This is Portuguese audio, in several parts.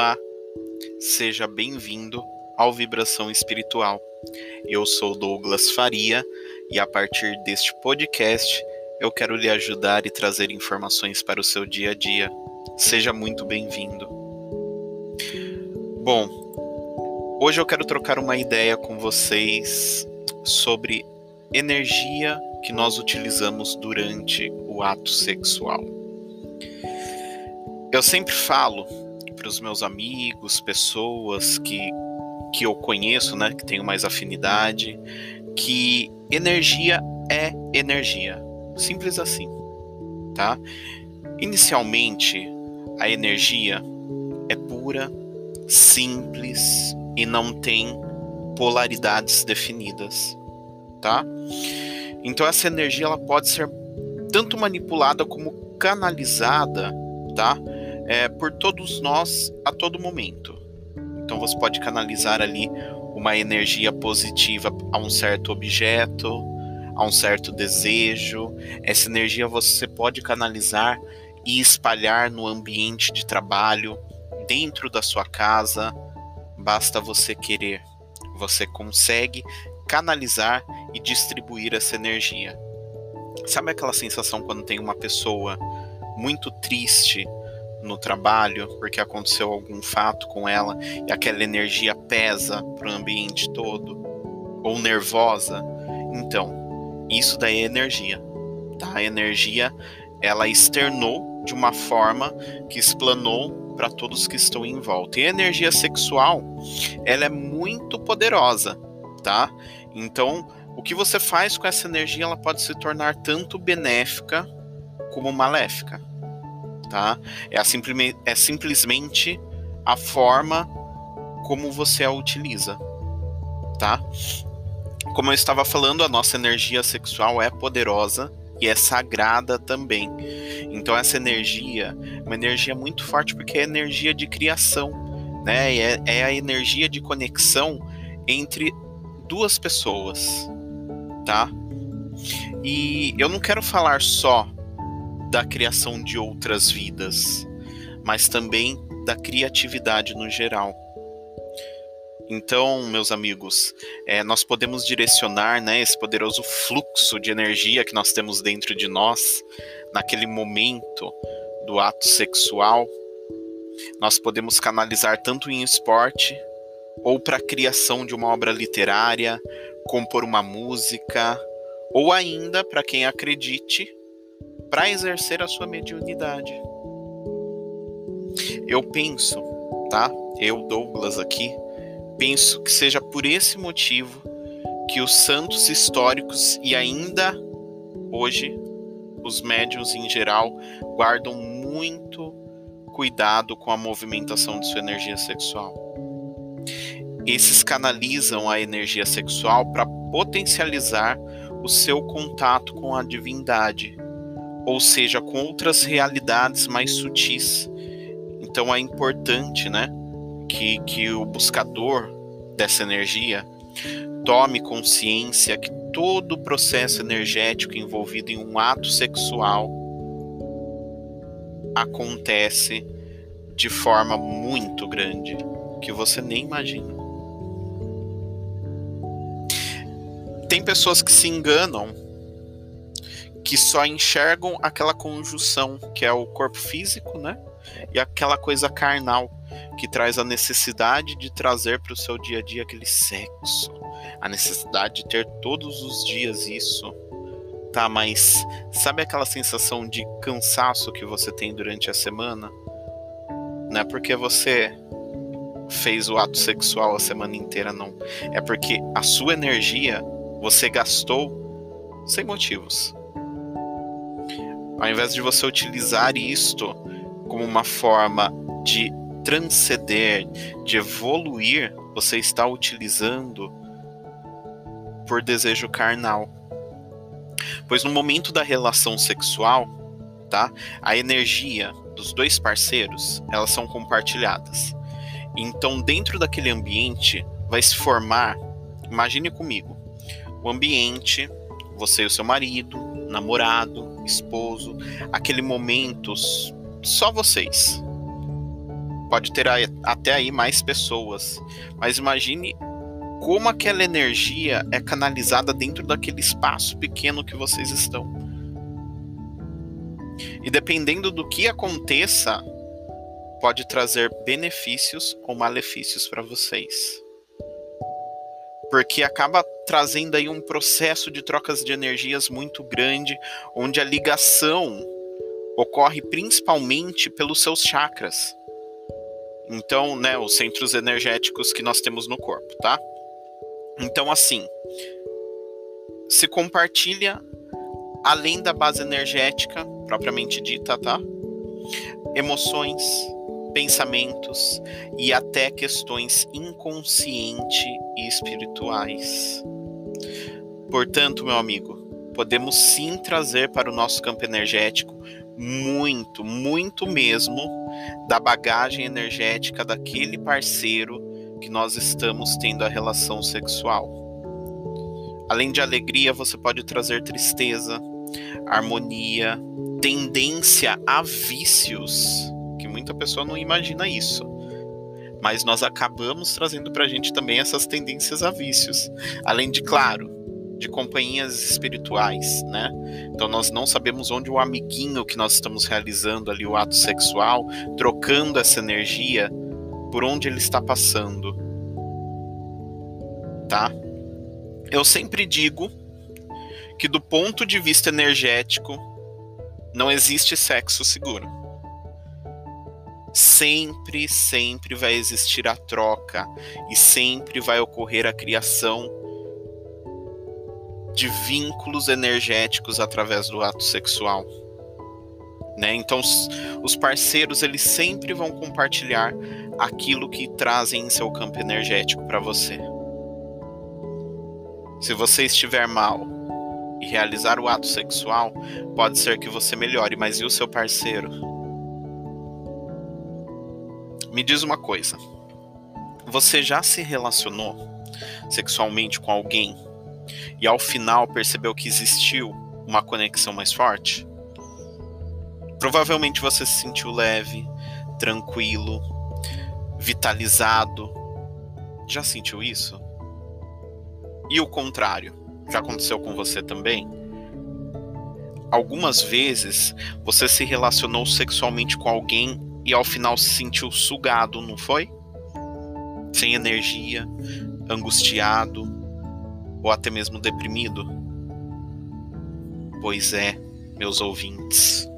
Olá, seja bem-vindo ao Vibração Espiritual. Eu sou Douglas Faria e a partir deste podcast eu quero lhe ajudar e trazer informações para o seu dia a dia. Seja muito bem-vindo. Bom, hoje eu quero trocar uma ideia com vocês sobre energia que nós utilizamos durante o ato sexual. Eu sempre falo os meus amigos, pessoas que, que eu conheço, né, que tenho mais afinidade, que energia é energia. Simples assim, tá? Inicialmente, a energia é pura, simples e não tem polaridades definidas, tá? Então essa energia ela pode ser tanto manipulada como canalizada, tá? É, por todos nós a todo momento. Então você pode canalizar ali uma energia positiva a um certo objeto, a um certo desejo. Essa energia você pode canalizar e espalhar no ambiente de trabalho, dentro da sua casa. Basta você querer. Você consegue canalizar e distribuir essa energia. Sabe aquela sensação quando tem uma pessoa muito triste no trabalho porque aconteceu algum fato com ela e aquela energia pesa para o ambiente todo ou nervosa, então isso daí é energia, tá? A energia ela externou de uma forma que explanou para todos que estão em volta. E a energia sexual, ela é muito poderosa, tá? Então, o que você faz com essa energia, ela pode se tornar tanto benéfica como maléfica tá? É, a simplesmente, é simplesmente a forma como você a utiliza, tá? Como eu estava falando, a nossa energia sexual é poderosa e é sagrada também. Então essa energia é uma energia muito forte porque é energia de criação, né? É, é a energia de conexão entre duas pessoas, tá? E eu não quero falar só da criação de outras vidas, mas também da criatividade no geral. Então, meus amigos, é, nós podemos direcionar né, esse poderoso fluxo de energia que nós temos dentro de nós, naquele momento do ato sexual. Nós podemos canalizar tanto em esporte, ou para a criação de uma obra literária, compor uma música, ou ainda, para quem acredite, para exercer a sua mediunidade. Eu penso, tá? Eu, Douglas, aqui, penso que seja por esse motivo que os santos históricos e ainda hoje os médiuns em geral guardam muito cuidado com a movimentação de sua energia sexual. Esses canalizam a energia sexual para potencializar o seu contato com a divindade ou seja, com outras realidades mais sutis. Então é importante, né, que, que o buscador dessa energia tome consciência que todo o processo energético envolvido em um ato sexual acontece de forma muito grande que você nem imagina. Tem pessoas que se enganam que só enxergam aquela conjunção que é o corpo físico, né? E aquela coisa carnal que traz a necessidade de trazer para o seu dia a dia aquele sexo, a necessidade de ter todos os dias isso. Tá, mas sabe aquela sensação de cansaço que você tem durante a semana? Não é porque você fez o ato sexual a semana inteira, não. É porque a sua energia você gastou sem motivos. Ao invés de você utilizar isto como uma forma de transcender, de evoluir, você está utilizando por desejo carnal. Pois no momento da relação sexual, tá? A energia dos dois parceiros, elas são compartilhadas. Então, dentro daquele ambiente vai se formar, imagine comigo, o ambiente, você e o seu marido, namorado, esposo, aquele momento só vocês. pode ter até aí mais pessoas, mas imagine como aquela energia é canalizada dentro daquele espaço pequeno que vocês estão. E dependendo do que aconteça, pode trazer benefícios ou malefícios para vocês. Porque acaba trazendo aí um processo de trocas de energias muito grande, onde a ligação ocorre principalmente pelos seus chakras. Então, né, os centros energéticos que nós temos no corpo, tá? Então, assim, se compartilha além da base energética propriamente dita, tá? Emoções, pensamentos e até questões inconsciente e espirituais. Portanto, meu amigo, podemos sim trazer para o nosso campo energético muito, muito mesmo da bagagem energética daquele parceiro que nós estamos tendo a relação sexual. Além de alegria, você pode trazer tristeza, harmonia, tendência a vícios, que muita pessoa não imagina isso. Mas nós acabamos trazendo para a gente também essas tendências a vícios. Além de, claro, de companhias espirituais, né? Então nós não sabemos onde o amiguinho que nós estamos realizando ali o ato sexual, trocando essa energia, por onde ele está passando. Tá? Eu sempre digo que do ponto de vista energético não existe sexo seguro. Sempre, sempre vai existir a troca e sempre vai ocorrer a criação de vínculos energéticos através do ato sexual. Né? Então, os parceiros eles sempre vão compartilhar aquilo que trazem em seu campo energético para você. Se você estiver mal e realizar o ato sexual, pode ser que você melhore, mas e o seu parceiro? Me diz uma coisa. Você já se relacionou sexualmente com alguém e ao final percebeu que existiu uma conexão mais forte? Provavelmente você se sentiu leve, tranquilo, vitalizado. Já sentiu isso? E o contrário, já aconteceu com você também? Algumas vezes você se relacionou sexualmente com alguém e ao final se sentiu sugado, não foi? Sem energia, angustiado, ou até mesmo deprimido? Pois é, meus ouvintes,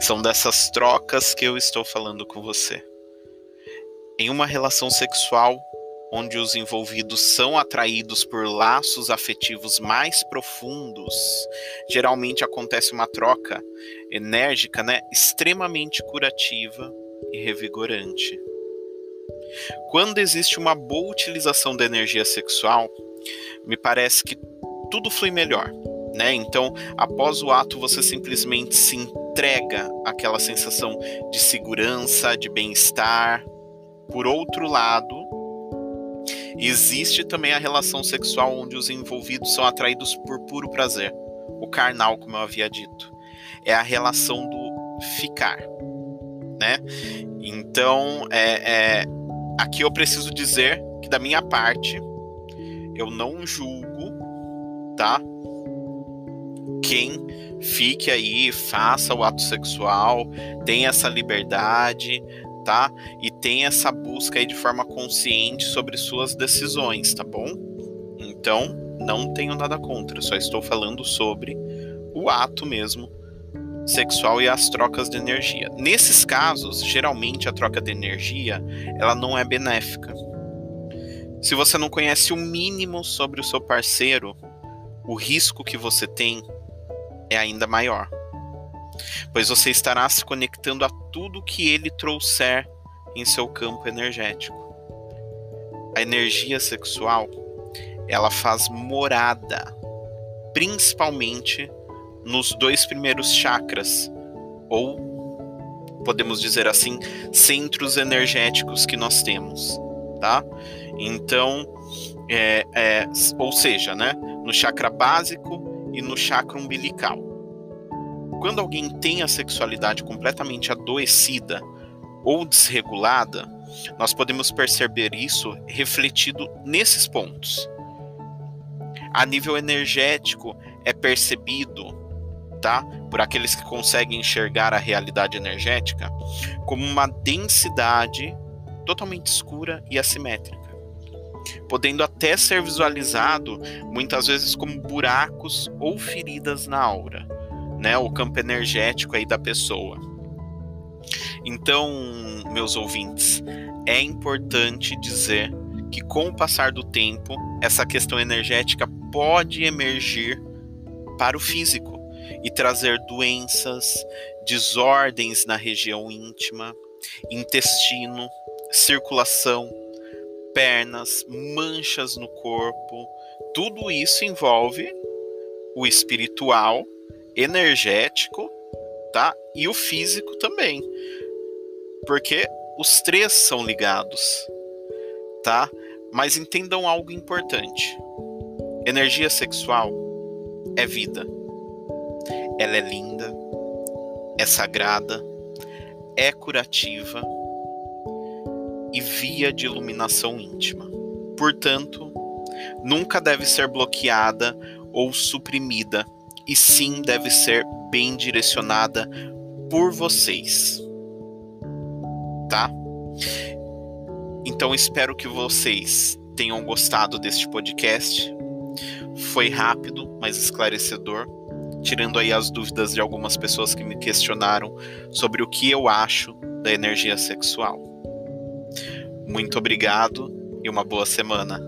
são dessas trocas que eu estou falando com você. Em uma relação sexual onde os envolvidos são atraídos por laços afetivos mais profundos, geralmente acontece uma troca enérgica, né, extremamente curativa e revigorante. Quando existe uma boa utilização da energia sexual, me parece que tudo flui melhor. Né? Então, após o ato, você simplesmente se entrega àquela sensação de segurança, de bem-estar. Por outro lado, existe também a relação sexual onde os envolvidos são atraídos por puro prazer, o carnal, como eu havia dito. É a relação do ficar, né? Então, é, é aqui eu preciso dizer que da minha parte eu não julgo, tá? Quem fique aí, faça o ato sexual, tem essa liberdade, E tem essa busca aí de forma consciente sobre suas decisões, tá bom? Então, não tenho nada contra, só estou falando sobre o ato mesmo sexual e as trocas de energia. Nesses casos, geralmente a troca de energia, ela não é benéfica. Se você não conhece o mínimo sobre o seu parceiro, o risco que você tem é ainda maior. Pois você estará se conectando a tudo que ele trouxer em seu campo energético. A energia sexual, ela faz morada, principalmente nos dois primeiros chakras, ou podemos dizer assim, centros energéticos que nós temos, tá? Então, é, é, ou seja, né, no chakra básico e no chakra umbilical. Quando alguém tem a sexualidade completamente adoecida, ou desregulada, nós podemos perceber isso refletido nesses pontos. A nível energético é percebido, tá, por aqueles que conseguem enxergar a realidade energética, como uma densidade totalmente escura e assimétrica, podendo até ser visualizado muitas vezes como buracos ou feridas na aura, né, o campo energético aí da pessoa. Então, meus ouvintes, é importante dizer que com o passar do tempo, essa questão energética pode emergir para o físico e trazer doenças, desordens na região íntima, intestino, circulação, pernas, manchas no corpo. Tudo isso envolve o espiritual, energético, tá? E o físico também porque os três são ligados, tá? Mas entendam algo importante: energia sexual é vida, ela é linda, é sagrada, é curativa e via de iluminação íntima. Portanto, nunca deve ser bloqueada ou suprimida, e sim deve ser bem direcionada por vocês tá? Então espero que vocês tenham gostado deste podcast. Foi rápido, mas esclarecedor, tirando aí as dúvidas de algumas pessoas que me questionaram sobre o que eu acho da energia sexual. Muito obrigado e uma boa semana.